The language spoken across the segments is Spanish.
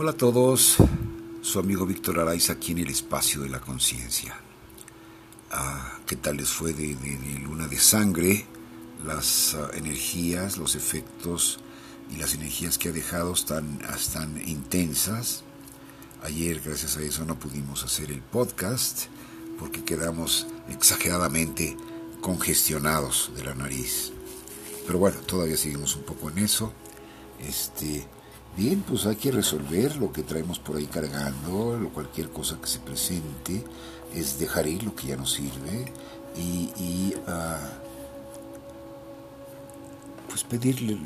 Hola a todos, su amigo Víctor Araiza aquí en el espacio de la conciencia. Ah, ¿Qué tal les fue de, luna de sangre? Las ah, energías, los efectos y las energías que ha dejado están, están intensas. Ayer, gracias a eso, no pudimos hacer el podcast porque quedamos exageradamente congestionados de la nariz. Pero bueno, todavía seguimos un poco en eso. Este, Bien, pues hay que resolver lo que traemos por ahí cargando, cualquier cosa que se presente, es dejar ir lo que ya no sirve y, ah, pues pedirle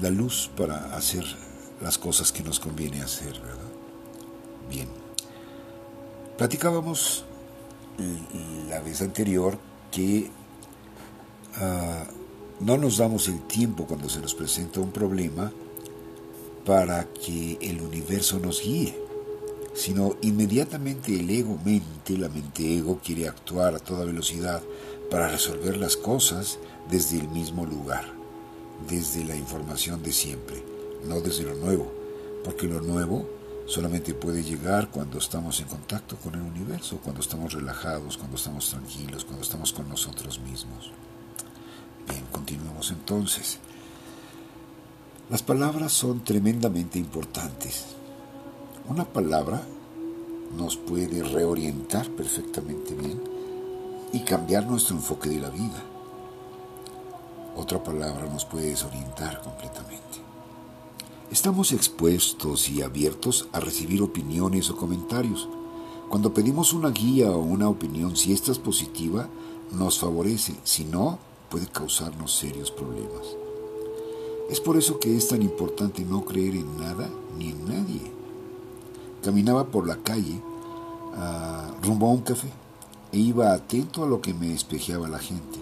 la luz para hacer las cosas que nos conviene hacer, ¿verdad? Bien. Platicábamos la vez anterior que ah, no nos damos el tiempo cuando se nos presenta un problema para que el universo nos guíe, sino inmediatamente el ego-mente, la mente-ego, quiere actuar a toda velocidad para resolver las cosas desde el mismo lugar, desde la información de siempre, no desde lo nuevo, porque lo nuevo solamente puede llegar cuando estamos en contacto con el universo, cuando estamos relajados, cuando estamos tranquilos, cuando estamos con nosotros mismos. Bien, continuemos entonces. Las palabras son tremendamente importantes. Una palabra nos puede reorientar perfectamente bien y cambiar nuestro enfoque de la vida. Otra palabra nos puede desorientar completamente. Estamos expuestos y abiertos a recibir opiniones o comentarios. Cuando pedimos una guía o una opinión, si esta es positiva, nos favorece, si no, puede causarnos serios problemas. Es por eso que es tan importante no creer en nada ni en nadie. Caminaba por la calle ah, rumbo a un café e iba atento a lo que me espejeaba la gente.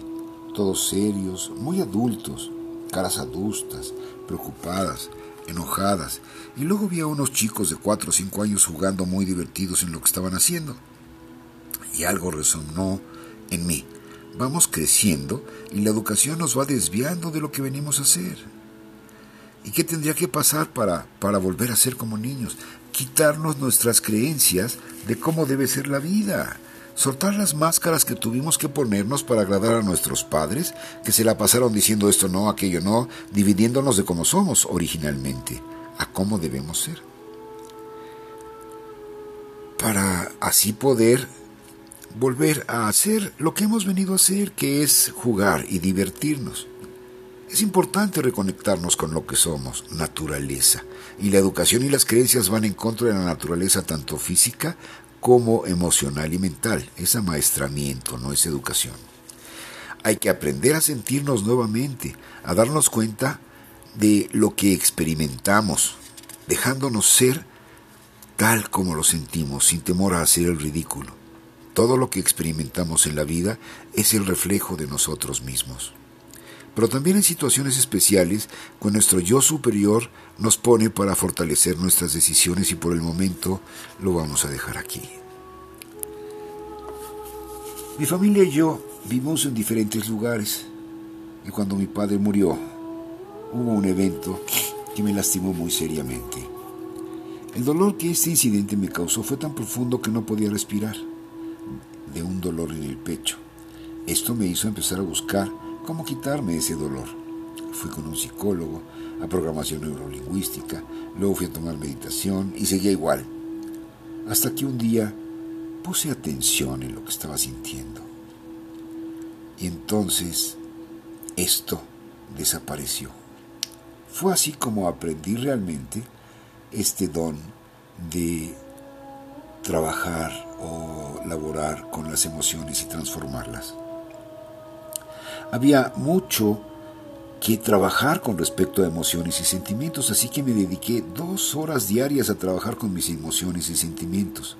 Todos serios, muy adultos, caras adustas, preocupadas, enojadas. Y luego vi a unos chicos de cuatro o cinco años jugando muy divertidos en lo que estaban haciendo. Y algo resonó en mí. Vamos creciendo y la educación nos va desviando de lo que venimos a hacer. ¿Y qué tendría que pasar para, para volver a ser como niños? Quitarnos nuestras creencias de cómo debe ser la vida. Soltar las máscaras que tuvimos que ponernos para agradar a nuestros padres, que se la pasaron diciendo esto no, aquello no, dividiéndonos de cómo somos originalmente, a cómo debemos ser. Para así poder volver a hacer lo que hemos venido a hacer, que es jugar y divertirnos. Es importante reconectarnos con lo que somos, naturaleza. Y la educación y las creencias van en contra de la naturaleza tanto física como emocional y mental. Es amaestramiento, no es educación. Hay que aprender a sentirnos nuevamente, a darnos cuenta de lo que experimentamos, dejándonos ser tal como lo sentimos, sin temor a hacer el ridículo. Todo lo que experimentamos en la vida es el reflejo de nosotros mismos pero también en situaciones especiales, con nuestro yo superior nos pone para fortalecer nuestras decisiones y por el momento lo vamos a dejar aquí. Mi familia y yo vivimos en diferentes lugares y cuando mi padre murió hubo un evento que me lastimó muy seriamente. El dolor que este incidente me causó fue tan profundo que no podía respirar, de un dolor en el pecho. Esto me hizo empezar a buscar cómo quitarme ese dolor. Fui con un psicólogo, a programación neurolingüística, luego fui a tomar meditación y seguía igual. Hasta que un día puse atención en lo que estaba sintiendo. Y entonces esto desapareció. Fue así como aprendí realmente este don de trabajar o laborar con las emociones y transformarlas. Había mucho que trabajar con respecto a emociones y sentimientos, así que me dediqué dos horas diarias a trabajar con mis emociones y sentimientos.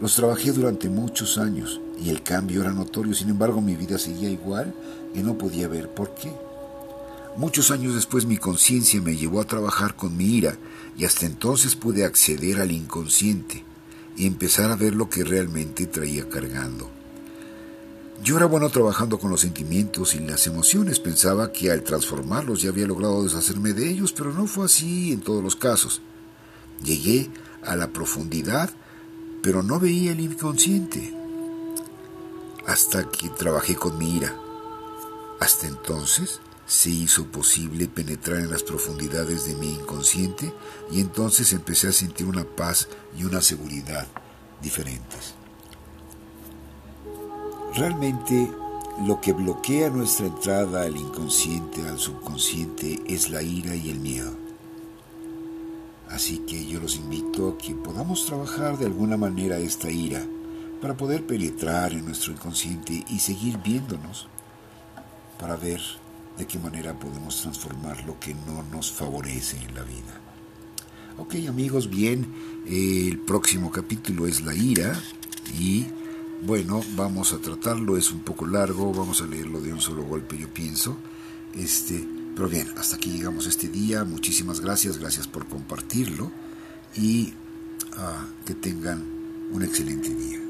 Los trabajé durante muchos años y el cambio era notorio, sin embargo mi vida seguía igual y no podía ver por qué. Muchos años después mi conciencia me llevó a trabajar con mi ira y hasta entonces pude acceder al inconsciente y empezar a ver lo que realmente traía cargando. Yo era bueno trabajando con los sentimientos y las emociones. Pensaba que al transformarlos ya había logrado deshacerme de ellos, pero no fue así en todos los casos. Llegué a la profundidad, pero no veía el inconsciente. Hasta que trabajé con mi ira. Hasta entonces se hizo posible penetrar en las profundidades de mi inconsciente y entonces empecé a sentir una paz y una seguridad diferentes. Realmente lo que bloquea nuestra entrada al inconsciente, al subconsciente, es la ira y el miedo. Así que yo los invito a que podamos trabajar de alguna manera esta ira para poder penetrar en nuestro inconsciente y seguir viéndonos para ver de qué manera podemos transformar lo que no nos favorece en la vida. Ok amigos, bien, el próximo capítulo es la ira y bueno, vamos a tratarlo, es un poco largo, vamos a leerlo de un solo golpe, yo pienso. Este, pero bien, hasta aquí llegamos este día. Muchísimas gracias, gracias por compartirlo y ah, que tengan un excelente día.